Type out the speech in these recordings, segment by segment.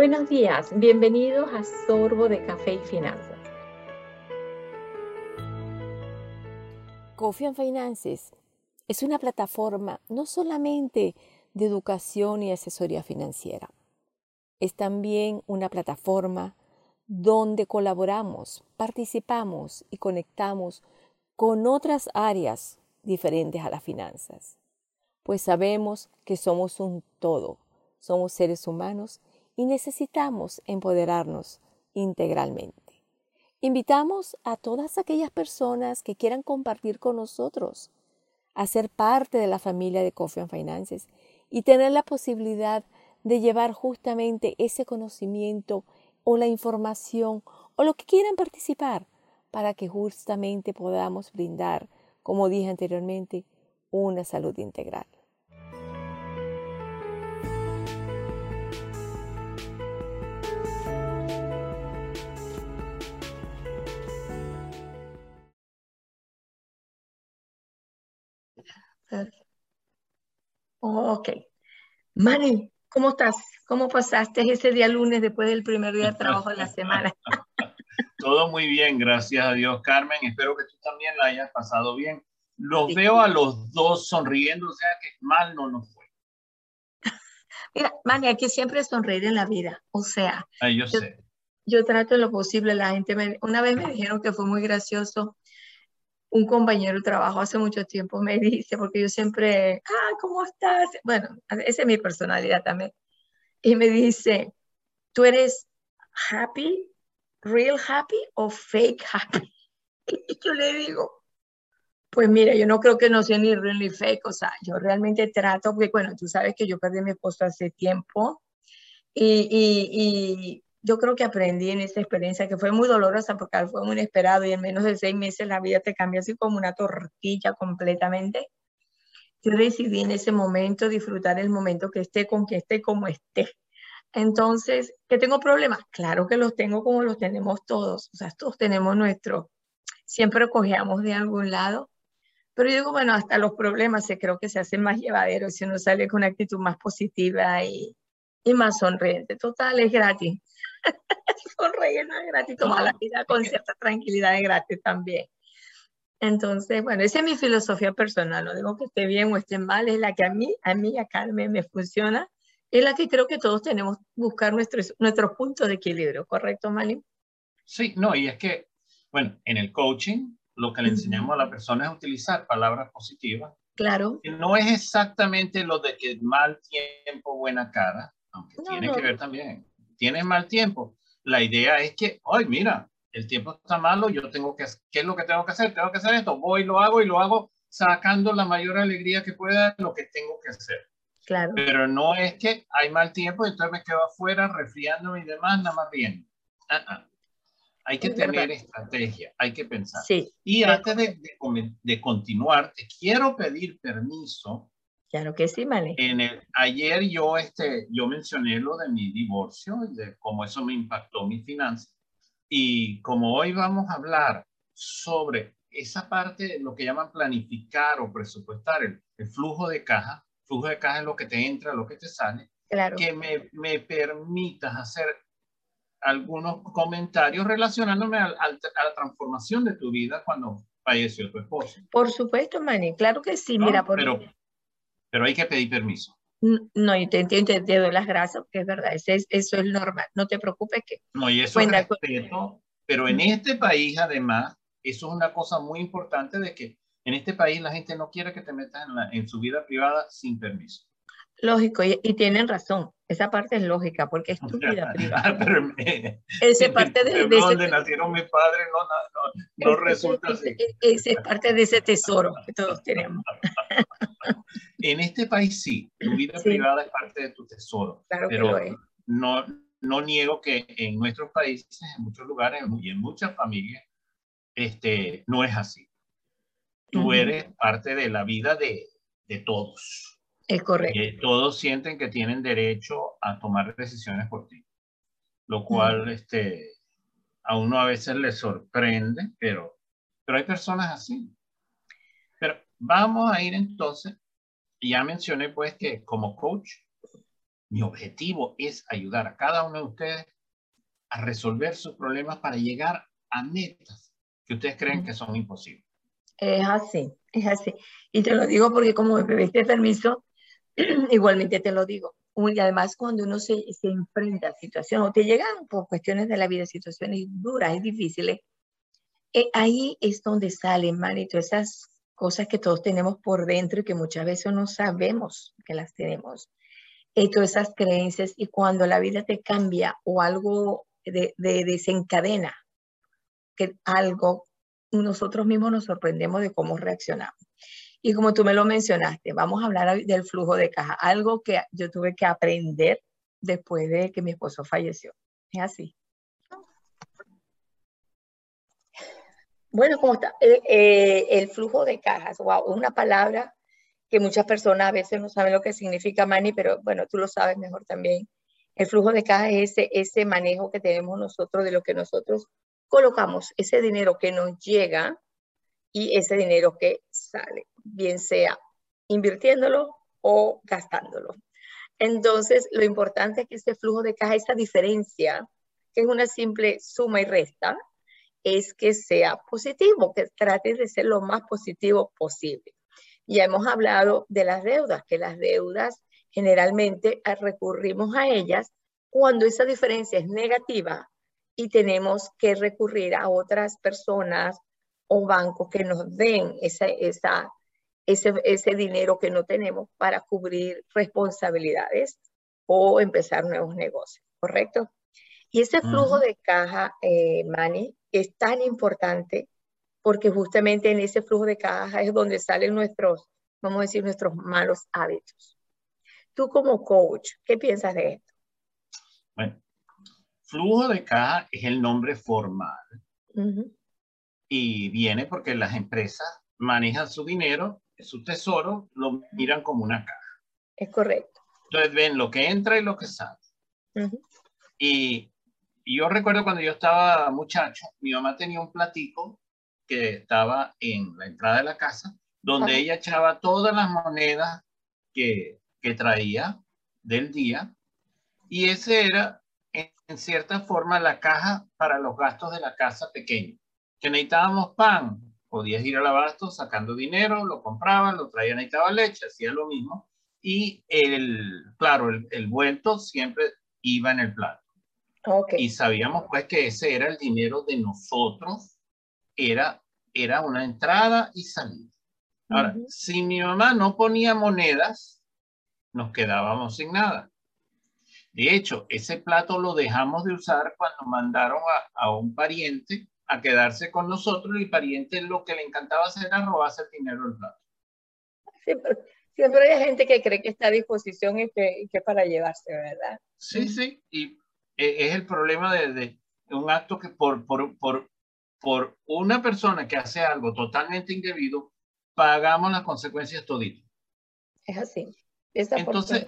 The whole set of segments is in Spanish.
Buenos días, bienvenidos a Sorbo de Café y Finanzas. Coffee and Finances es una plataforma no solamente de educación y asesoría financiera, es también una plataforma donde colaboramos, participamos y conectamos con otras áreas diferentes a las finanzas, pues sabemos que somos un todo, somos seres humanos y necesitamos empoderarnos integralmente. Invitamos a todas aquellas personas que quieran compartir con nosotros, a ser parte de la familia de Coffee and Finances y tener la posibilidad de llevar justamente ese conocimiento o la información o lo que quieran participar para que justamente podamos brindar, como dije anteriormente, una salud integral. Ok. Manny, ¿cómo estás? ¿Cómo pasaste ese día lunes después del primer día de trabajo de la semana? Todo muy bien, gracias a Dios, Carmen. Espero que tú también la hayas pasado bien. Los veo a los dos sonriendo, o sea que mal no nos fue. Mira, Manny, hay que siempre sonreír en la vida. O sea, Ay, yo, sé. Yo trato lo posible. La gente me, una vez me dijeron que fue muy gracioso un compañero de trabajo hace mucho tiempo me dice, porque yo siempre, ah, ¿cómo estás? Bueno, esa es mi personalidad también. Y me dice, ¿tú eres happy, real happy o fake happy? Y yo le digo, pues mira, yo no creo que no sea ni real ni fake, o sea, yo realmente trato, porque bueno, tú sabes que yo perdí mi esposo hace tiempo y yo creo que aprendí en esa experiencia que fue muy dolorosa porque fue muy inesperado y en menos de seis meses la vida te cambia así como una tortilla completamente. Yo decidí en ese momento disfrutar el momento que esté con que esté como esté. Entonces, ¿que tengo problemas? Claro que los tengo como los tenemos todos. O sea, todos tenemos nuestro, siempre cojeamos de algún lado. Pero yo digo, bueno, hasta los problemas se creo que se hacen más llevaderos si uno sale con una actitud más positiva y, y más sonriente. Total, es gratis. Sonreír no es gratis, tomar la vida con cierta tranquilidad es gratis también. Entonces, bueno, esa es mi filosofía personal, no digo que esté bien o esté mal, es la que a mí, a mí, a Carmen me funciona, es la que creo que todos tenemos buscar nuestros nuestro punto de equilibrio, ¿correcto, Mali? Sí, no, y es que, bueno, en el coaching lo que le enseñamos a la persona es utilizar palabras positivas. Claro. No es exactamente lo de que mal tiempo, buena cara, aunque tiene que ver también. Tienes mal tiempo. La idea es que, ay, mira, el tiempo está malo, yo tengo que, ¿qué es lo que tengo que hacer? Tengo que hacer esto, voy, lo hago y lo hago sacando la mayor alegría que pueda lo que tengo que hacer. Claro. Pero no es que hay mal tiempo, entonces me quedo afuera resfriándome y demás, nada más bien. Ah, ah. Hay que tener estrategia, hay que pensar. Sí. Y antes de, de, de, continuar, te quiero pedir permiso. Claro que sí, Male. En el, ayer yo, este, yo mencioné lo de mi divorcio y de cómo eso me impactó mi finanzas. Y como hoy vamos a hablar sobre esa parte, lo que llaman planificar o presupuestar, el, el flujo de caja, flujo de caja es lo que te entra, lo que te sale, claro. que me, me permitas hacer algunos comentarios relacionándome al, al, a la transformación de tu vida cuando falleció tu esposo. Por supuesto, Manny, claro que sí. ¿No? Mira, por... pero, pero hay que pedir permiso. No, yo te entiendo, te, te doy las gracias, porque es verdad, eso es, eso es normal. No te preocupes que... No, y eso es respeto, pero en este país, además, eso es una cosa muy importante de que en este país la gente no quiere que te metas en, la, en su vida privada sin permiso. Lógico, y, y, tienen razón. Esa parte es lógica, porque es tu vida privada. Pero, eh, Esa es parte de, de donde ese, nacieron mis padres no, no, no, no resulta así. Esa es parte de ese tesoro que todos tenemos. en este país sí, tu vida sí. privada es parte de tu tesoro. Claro pero no, no niego que en nuestros países, en muchos lugares y en muchas familias, este, no es así. Tú uh -huh. eres parte de la vida de, de todos. Es correcto. Eh, todos sienten que tienen derecho a tomar decisiones por ti, lo cual uh -huh. este, a uno a veces le sorprende, pero, pero hay personas así. Vamos a ir entonces, ya mencioné pues que como coach, Mi objetivo es ayudar a cada uno de ustedes a resolver sus problemas para llegar a metas que ustedes creen que son imposibles. Es así, es así. Y te lo digo porque como me pediste permiso, igualmente te lo digo. Y además cuando uno se, se enfrenta a situaciones o te llegan por cuestiones de la vida, situaciones duras y difíciles, eh, ahí es donde salen, manito, esas cosas que todos tenemos por dentro y que muchas veces no sabemos que las tenemos. Y todas esas creencias y cuando la vida te cambia o algo de, de desencadena, que algo, nosotros mismos nos sorprendemos de cómo reaccionamos. Y como tú me lo mencionaste, vamos a hablar del flujo de caja, algo que yo tuve que aprender después de que mi esposo falleció. Es así. Bueno, ¿cómo está? Eh, eh, el flujo de cajas, wow, una palabra que muchas personas a veces no saben lo que significa, Manny, pero bueno, tú lo sabes mejor también. El flujo de caja es ese, ese manejo que tenemos nosotros de lo que nosotros colocamos, ese dinero que nos llega y ese dinero que sale, bien sea invirtiéndolo o gastándolo. Entonces, lo importante es que ese flujo de caja, esa diferencia, que es una simple suma y resta, es que sea positivo, que trate de ser lo más positivo posible. Ya hemos hablado de las deudas, que las deudas generalmente recurrimos a ellas cuando esa diferencia es negativa y tenemos que recurrir a otras personas o bancos que nos den esa, esa, ese, ese dinero que no tenemos para cubrir responsabilidades o empezar nuevos negocios, ¿correcto? Y ese flujo de caja, eh, Manny, es tan importante porque justamente en ese flujo de caja es donde salen nuestros, vamos a decir, nuestros malos hábitos. Tú como coach, ¿qué piensas de esto? Bueno, flujo de caja es el nombre formal y viene porque las empresas manejan su dinero, su tesoro, lo miran como una caja. Es correcto. Entonces ven lo que entra y lo que sale. Y y yo recuerdo cuando yo estaba muchacho, mi mamá tenía un platico que estaba en la entrada de la casa, donde ella echaba todas las monedas que, que traía del día. Y ese era, en, cierta forma, la caja para los gastos de la casa pequeña. Que necesitábamos pan, podías ir al abasto sacando dinero, lo compraban, lo traían, necesitaba leche, hacía lo mismo. Y el, claro, el, el vuelto siempre iba en el plato. Y sabíamos pues que ese era el dinero de nosotros, era, era una entrada y salida. Ahora, si mi mamá no ponía monedas, nos quedábamos sin nada. De hecho, ese plato lo dejamos de usar cuando mandaron a, a un pariente a quedarse con nosotros y el pariente lo que le encantaba hacer era robarse el dinero del plato. Siempre, siempre hay gente que cree que está a disposición y que, y que para llevarse, ¿verdad? Sí, sí, y es el problema de, un acto que por, por, por, por una persona que hace algo totalmente indebido, pagamos las consecuencias toditas. Es así. Entonces,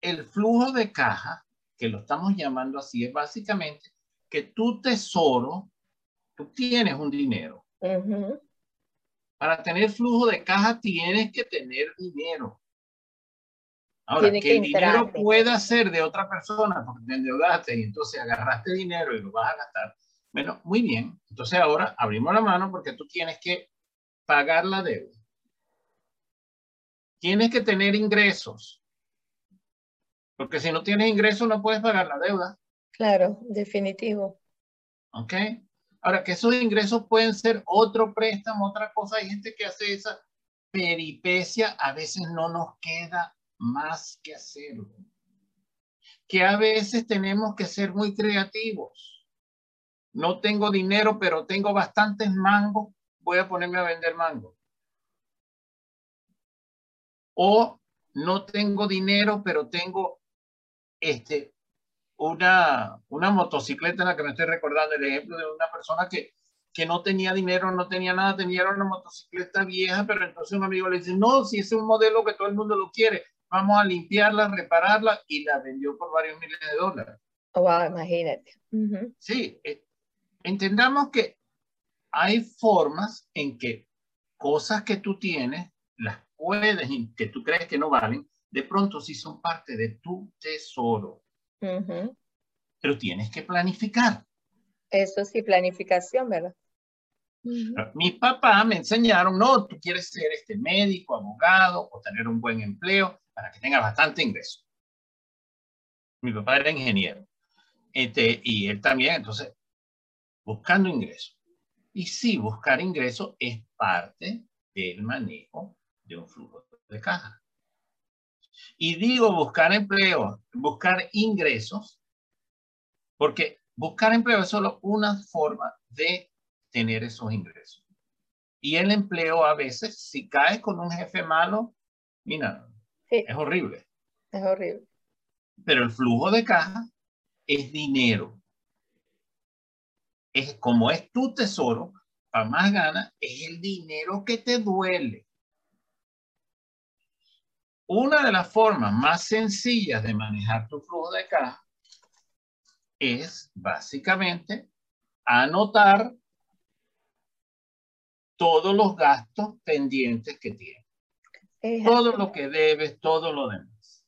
el flujo de caja, que lo estamos llamando así, es básicamente que tu tesoro, tú tienes un dinero. Para tener flujo de caja tienes que tener dinero. Ahora, que, el dinero pueda ser de otra persona porque te endeudaste y entonces agarraste dinero y lo vas a gastar. Bueno, muy bien. Entonces ahora abrimos la mano porque tú tienes que pagar la deuda. Tienes que tener ingresos. Porque si no tienes ingresos no puedes pagar la deuda. Claro, definitivo. ¿Ok? Ahora, que esos ingresos pueden ser otro préstamo, otra cosa. Hay gente que hace esa peripecia. A veces no nos queda más que hacerlo. Que a veces tenemos que ser muy creativos. No tengo dinero, pero tengo bastantes mangos. Voy a ponerme a vender mango. O no tengo dinero, pero tengo este, una, una motocicleta en la que me estoy recordando el ejemplo de una persona que, que no tenía dinero, no tenía nada, tenía una motocicleta vieja, pero entonces un amigo le dice, no, si es un modelo que todo el mundo lo quiere, vamos a limpiarla, repararla y la vendió por varios miles de dólares. Wow, imagínate. Sí, eh, entendamos que hay formas en que cosas que tú tienes, las puedes, que tú crees que no valen, de pronto sí son parte de tu tesoro. Pero tienes que planificar. Eso sí, planificación, ¿verdad? Mi papá me enseñaron, no, tú quieres ser este médico, abogado o tener un buen empleo para que tengas bastante ingreso. Mi papá era ingeniero. Este, y él también, entonces, buscando ingresos. Y sí, buscar ingresos es parte del manejo de un flujo de caja. Y digo buscar empleo, buscar ingresos, porque buscar empleo es solo una forma de tener esos ingresos. Y el empleo a veces, si cae con un jefe malo, mira, es horrible. Es horrible. Pero el flujo de caja es dinero. Es como es tu tesoro, para más ganas, es el dinero que te duele. Una de las formas más sencillas de manejar tu flujo de caja es básicamente anotar todos los gastos pendientes que tienes. Todo lo que debes, todo lo demás.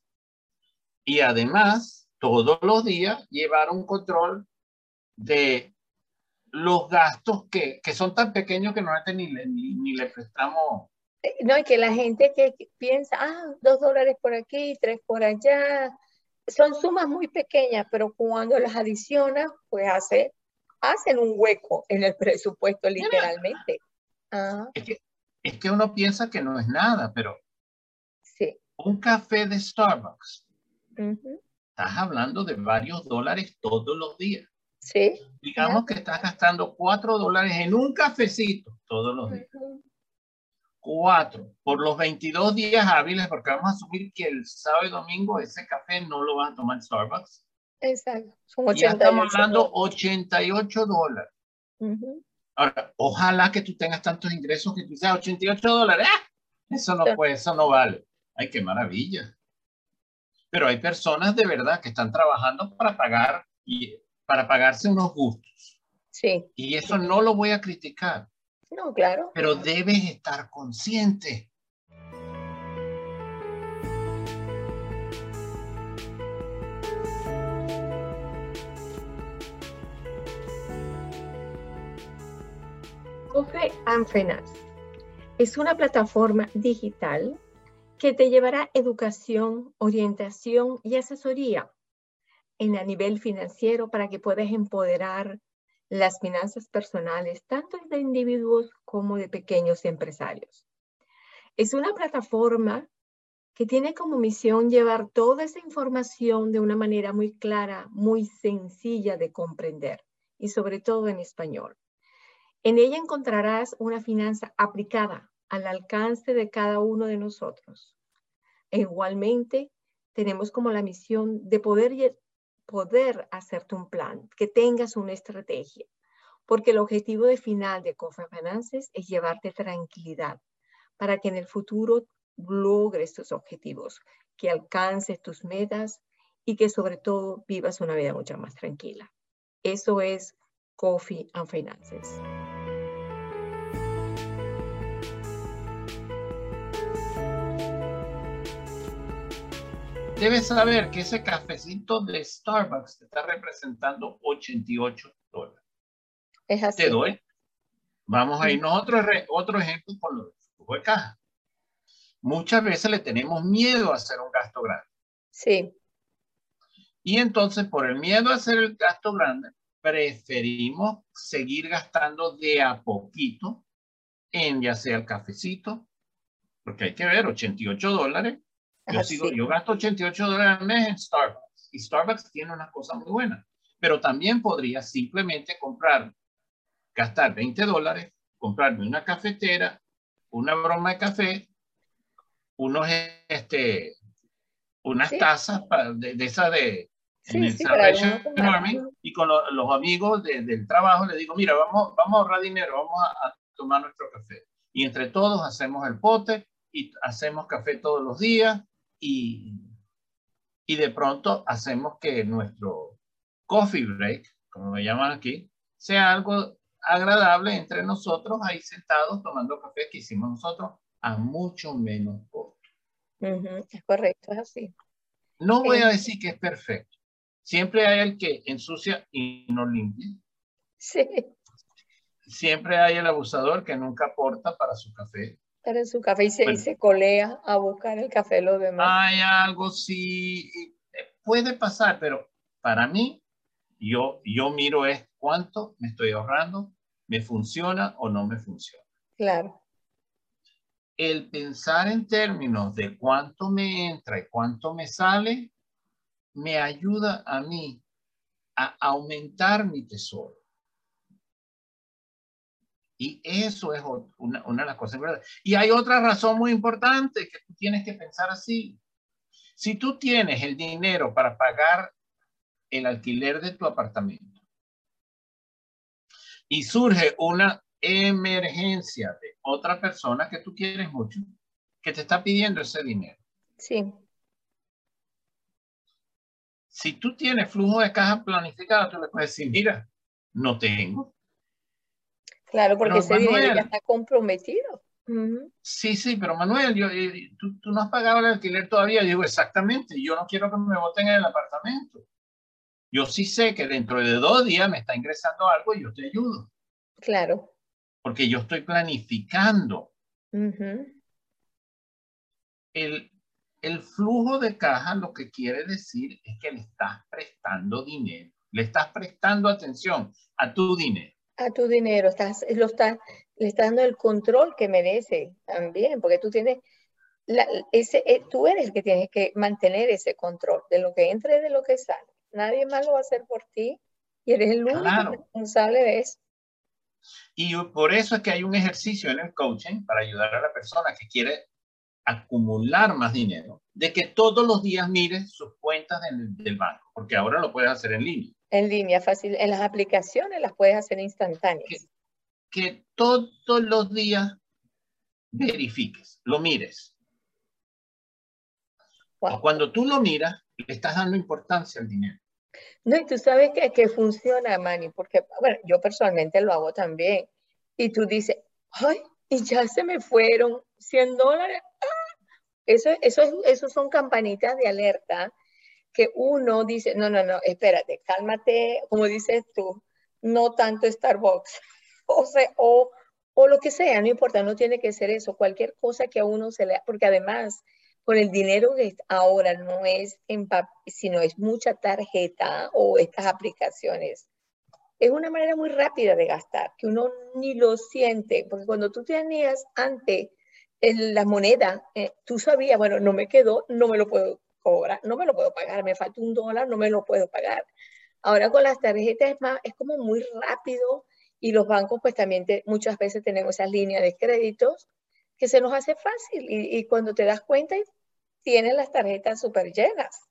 Y además, todos los días llevar un control de los gastos que, que son tan pequeños que no ni le, ni, le prestamos. Eh, no, y que la gente que piensa, ah, dos dólares por aquí, tres por allá, son sumas muy pequeñas, pero cuando las adicionas, pues hace, hacen un hueco en el presupuesto literalmente. Ah. Es, que, es que uno piensa que no es nada, pero. Un café de Starbucks, estás hablando de varios dólares todos los días. Sí. Digamos que estás gastando cuatro dólares en un cafecito todos los días. Cuatro. Por los 22 días hábiles, porque vamos a asumir que el sábado y domingo ese café no lo van a tomar Starbucks. Exacto. Son 88 ya estamos hablando 88 dólares. Ahora, ojalá que tú tengas tantos ingresos que tú seas 88 dólares. ¡Ah! Eso no puede, eso no vale. Ay, qué maravilla. Pero hay personas de verdad que están trabajando para pagar y para pagarse unos gustos. Sí. Y eso no lo voy a criticar. No, claro. Pero debes estar consciente Coffee and Finance es una plataforma digital que te llevará educación, orientación y asesoría en a nivel financiero para que puedas empoderar las finanzas personales tanto de individuos como de pequeños empresarios. Es una plataforma que tiene como misión llevar toda esa información de una manera muy clara, muy sencilla de comprender y sobre todo en español. En ella encontrarás una finanza aplicada al alcance de cada uno de nosotros. E igualmente, tenemos como la misión de poder, poder hacerte un plan, que tengas una estrategia, porque el objetivo de final de Cofa Finances es llevarte tranquilidad para que en el futuro logres tus objetivos, que alcances tus metas y que sobre todo vivas una vida mucho más tranquila. Eso es Coffee and Finances. Debes saber que ese cafecito de Starbucks te está representando 88 dólares. Es así. Te doy. Vamos a irnos a otro, otro ejemplo con los flujo de caja. Muchas veces le tenemos miedo a hacer un gasto grande. Sí. Y entonces, por el miedo a hacer el gasto grande, preferimos seguir gastando de a poquito en ya sea el cafecito, porque hay que ver, 88 dólares. Yo, sigo, yo gasto 88 dólares al mes en Starbucks y Starbucks tiene una cosa muy buena, pero también podría simplemente comprar, gastar 20 dólares, comprarme una cafetera, una broma de café, unos, este, unas tazas de, de esas de, sí, sí, y con los amigos del trabajo le digo, mira, vamos, vamos a ahorrar dinero, vamos a, tomar nuestro café. Y entre todos hacemos el pote y hacemos café todos los días y, y de pronto hacemos que nuestro coffee break, como me llaman aquí, sea algo agradable entre nosotros ahí sentados tomando café que hicimos nosotros a mucho menos costo. Es correcto, es así. No voy a decir que es perfecto. Siempre hay el que ensucia y no limpia. Sí. Siempre hay el abusador que nunca aporta para su café. Para su café y se, colea a buscar el café de los demás. Hay algo, sí, puede pasar, pero para mí, yo, yo miro es cuánto me estoy ahorrando, me funciona o no me funciona. Claro el pensar en términos de cuánto me entra y cuánto me sale, me ayuda a mí a aumentar mi tesoro. Y eso es una, de las cosas Y hay otra razón muy importante que tú tienes que pensar así. Si tú tienes el dinero para pagar el alquiler de tu apartamento y surge una emergencia de otra persona que tú quieres mucho, que te está pidiendo ese dinero. Sí. Si tú tienes flujo de caja planificado, tú le puedes decir, mira, no tengo. Claro, porque ese dinero ya está comprometido. Sí, sí, pero Manuel, yo, eh, tú, tú, no has pagado el alquiler todavía. Yo digo, exactamente, yo no quiero que me voten en el apartamento. Yo sí sé que dentro de dos días me está ingresando algo y yo te ayudo. Claro porque yo estoy planificando. el, el flujo de caja lo que quiere decir es que le estás prestando dinero, le estás prestando atención a tu dinero. A tu dinero, estás, lo estás, le estás dando el control que merece también, porque tú tienes, ese, eh, tú eres el que tienes que mantener ese control de lo que entra y de lo que sale. Nadie más lo va a hacer por ti y eres el único responsable de eso. Y por eso es que hay un ejercicio en el coaching para ayudar a la persona que quiere acumular más dinero, de que todos los días mire sus cuentas del, banco, porque ahora lo puedes hacer en línea. En línea, fácil. En las aplicaciones las puedes hacer instantáneas. Que, todos los días verifiques, lo mires. cuando tú lo miras, le estás dando importancia al dinero. No, y tú sabes que, que funciona, Manny, porque, bueno, yo personalmente lo hago también. Y tú dices, ay, y ya se me fueron 100 dólares. Eso, eso, eso son campanitas de alerta que uno dice, no, no, no, espérate, cálmate, como dices tú, no tanto Starbucks, o, o, o lo que sea, no importa, no tiene que ser eso, cualquier cosa que a uno se le, porque además con el dinero que ahora no es en sino es mucha tarjeta o estas aplicaciones. Es una manera muy rápida de gastar, que uno ni lo siente, porque cuando tú tenías antes la moneda, eh, tú sabías, bueno, no me quedó, no me lo puedo cobrar, no me lo puedo pagar, me falta un dólar, no me lo puedo pagar. Ahora con las tarjetas es, más, es como muy rápido y los bancos pues también muchas veces tenemos esas líneas de créditos que se nos hace fácil y, y cuando te das cuenta tienen las tarjetas súper llenas.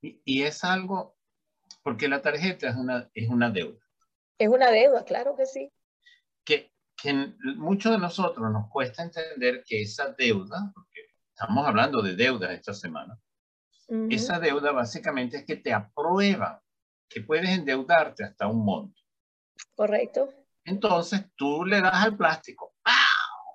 Y, es algo, porque la tarjeta es una, es una deuda. Es una deuda, claro que sí. Que, que muchos de nosotros nos cuesta entender que esa deuda, porque estamos hablando de deuda esta semana, esa deuda básicamente es que te aprueba que puedes endeudarte hasta un monto. Correcto. Entonces tú le das al plástico.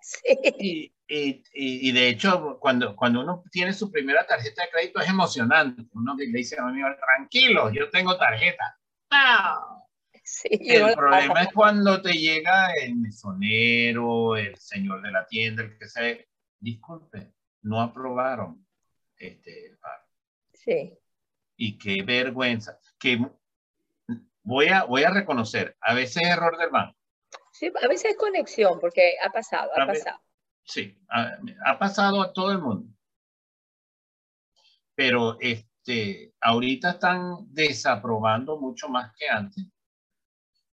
Sí. Y, y, de hecho, cuando, cuando uno tiene su primera tarjeta de crédito es emocionante. Uno le dice a mi amigo, tranquilo, yo tengo tarjeta. el problema es cuando te llega el mesonero, el señor de la tienda, el que sea, disculpe, no aprobaron este el pago. Sí. Y qué vergüenza. Que voy a, voy a reconocer, a veces es error del banco. Sí, a veces es conexión, porque ha pasado, ha pasado. Sí, ha, pasado a todo el mundo. Pero este, ahorita están desaprobando mucho más que antes,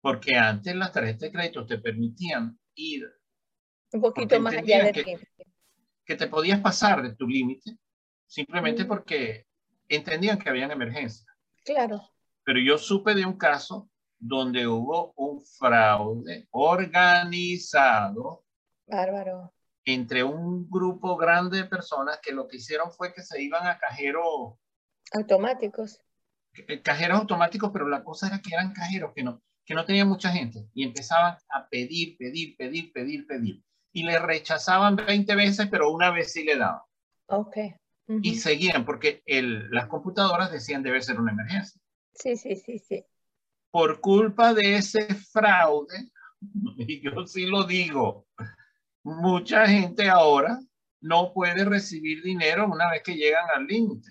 porque antes las tarjetas de crédito te permitían ir un poquito más allá del límite. Que te podías pasar de tu límite simplemente porque entendían que habían emergencia. Claro. Pero yo supe de un caso donde hubo un fraude organizado. Bárbaro entre un grupo grande de personas que lo que hicieron fue que se iban a cajeros automáticos. Eh, cajeros automáticos, pero la cosa era que eran cajeros que no, que no tenían mucha gente y empezaban a pedir, pedir, pedir, pedir, pedir. Y le rechazaban 20 veces, pero una vez sí le daban. Ok. Y seguían, porque el, las computadoras decían debe ser una emergencia. Sí, sí, sí, sí. Por culpa de ese fraude, y yo sí lo digo, mucha gente ahora no puede recibir dinero una vez que llegan al límite.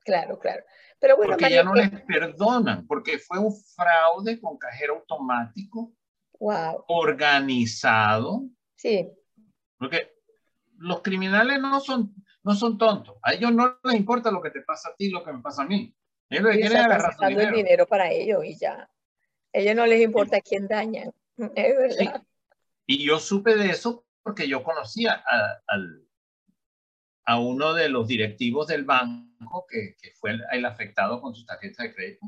Claro, claro. Pero bueno, porque ya no les perdonan, porque fue un fraude con cajero automático. Wow. Organizado. Sí. Porque los criminales no son, no son tontos. A ellos no les importa lo que te pasa a ti, lo que me pasa a mí. Ellos quieren agarrar su dinero. el dinero para ellos y ya. A ellos no les importa quién dañan. Es verdad. Y yo supe de eso porque yo conocía a, a, uno de los directivos del banco que, que, fue el, afectado con su tarjeta de crédito.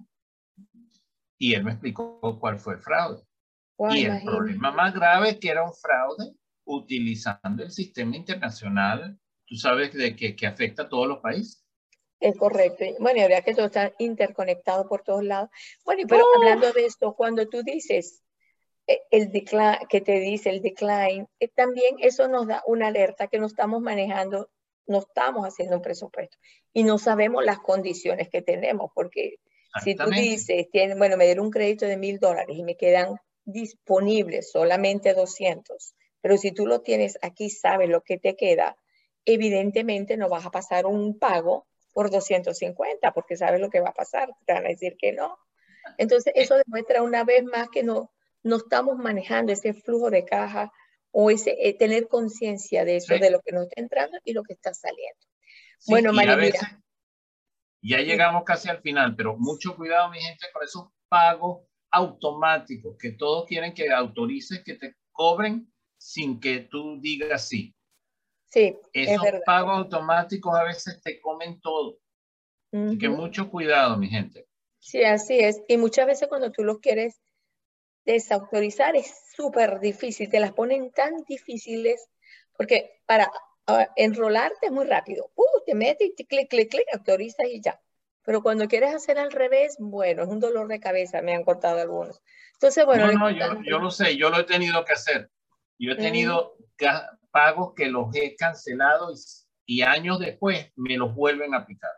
Y él me explicó cuál fue el fraude. y el problema más grave es que era un fraude utilizando el sistema internacional, tú sabes, de que, que afecta a todos los países. Es correcto. Bueno, y habría que todo está interconectado por todos lados. Bueno, pero ¡Oh! hablando de esto, cuando tú dices eh, el decline, que te dice el decline, eh, también eso nos da una alerta que no estamos manejando, no estamos haciendo un presupuesto y no sabemos las condiciones que tenemos, porque si tú dices, bueno, me dieron un crédito de mil dólares y me quedan disponibles solamente 200, pero si tú lo tienes aquí, sabes lo que te queda, evidentemente no vas a pasar un pago por 250 porque sabes lo que va a pasar, te van a decir que no. Entonces, eso demuestra una vez más que no, no estamos manejando ese flujo de caja o ese eh, tener conciencia de eso, de lo que nos está entrando y lo que está saliendo. bueno, María, Ya llegamos casi al final, pero mucho cuidado, mi gente, con esos pagos automáticos que todos quieren que autorices que te cobren sin que tú digas sí. Sí, esos pagos automáticos a veces te comen todo. Así que mucho cuidado, mi gente. Sí, así es. Y muchas veces cuando tú los quieres desautorizar es súper difícil, te las ponen tan difíciles, porque para uh, enrolarte es muy rápido. Uh, te metes y clic, clic, clic, autorizas y ya. Pero cuando quieres hacer al revés, bueno, es un dolor de cabeza, me han contado algunos. Entonces, bueno. No, no, yo, yo, lo sé, yo lo he tenido que hacer. Yo he tenido pagos que los he cancelado y, y años después me los vuelven a aplicar.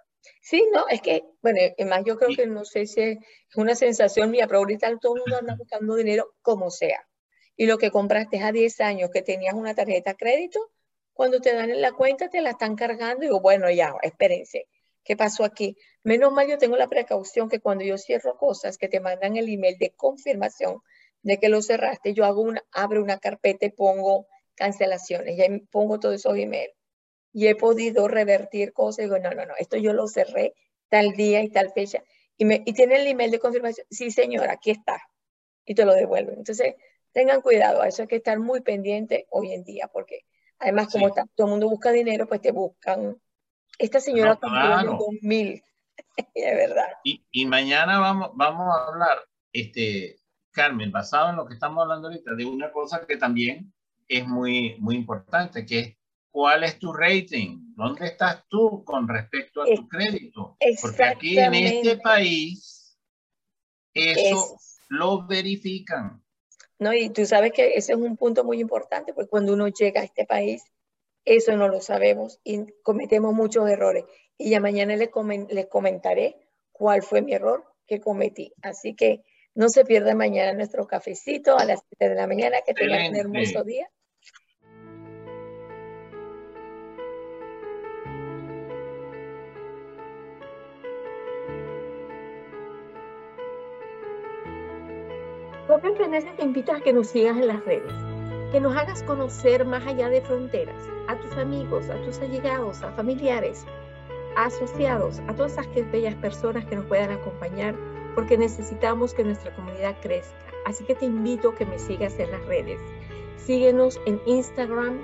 Sí, no, es que, bueno, además yo creo que no sé si es una sensación mía, pero ahorita todo el mundo anda buscando dinero como sea. Y lo que compraste a 10 años que tenías una tarjeta de crédito, cuando te dan en la cuenta te la están cargando y digo, bueno, ya, espérense, ¿qué pasó aquí? Menos mal yo tengo la precaución que cuando yo cierro cosas que te mandan el email de confirmación de que lo cerraste, yo hago una, abro una carpeta y pongo cancelaciones, y ahí pongo todos esos emails y he podido revertir cosas. Y digo, no, no, no, esto yo lo cerré tal día y tal fecha. Y, me, y tiene el email de confirmación. Sí, señora, aquí está. Y te lo devuelven. Entonces, tengan cuidado. A eso hay que estar muy pendiente hoy en día, porque además, como está, todo el mundo busca dinero, pues te buscan. Esta señora no, 2000. de verdad. Y, y, mañana vamos, vamos a hablar, este, Carmen, basado en lo que estamos hablando ahorita, de una cosa que también es muy, muy importante, que es cuál es tu rating, dónde estás tú con respecto a tu crédito. Porque aquí en este país eso lo verifican. No, y tú sabes que ese es un punto muy importante, porque cuando uno llega a este país, eso no lo sabemos y cometemos muchos errores. Y ya mañana les, les comentaré cuál fue mi error que cometí. Así que no se pierda mañana nuestro cafecito a las 7 de la mañana. Que tengan un hermoso día. Coffee Emprendedores te invita a que nos sigas en las redes, que nos hagas conocer más allá de fronteras, a tus amigos, a tus allegados, a familiares, a asociados, a todas esas bellas personas que nos puedan acompañar, porque necesitamos que nuestra comunidad crezca. Así que te invito a que me sigas en las redes. Síguenos en Instagram,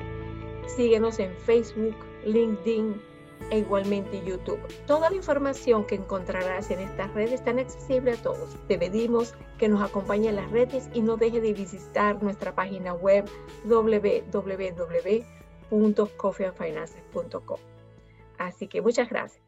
síguenos en Facebook, LinkedIn, e igualmente YouTube. Toda la información que encontrarás en estas redes está accesible a todos. Te pedimos que nos acompañe en las redes y no deje de visitar nuestra página web www.coffeeandfinances.com. Así que muchas gracias.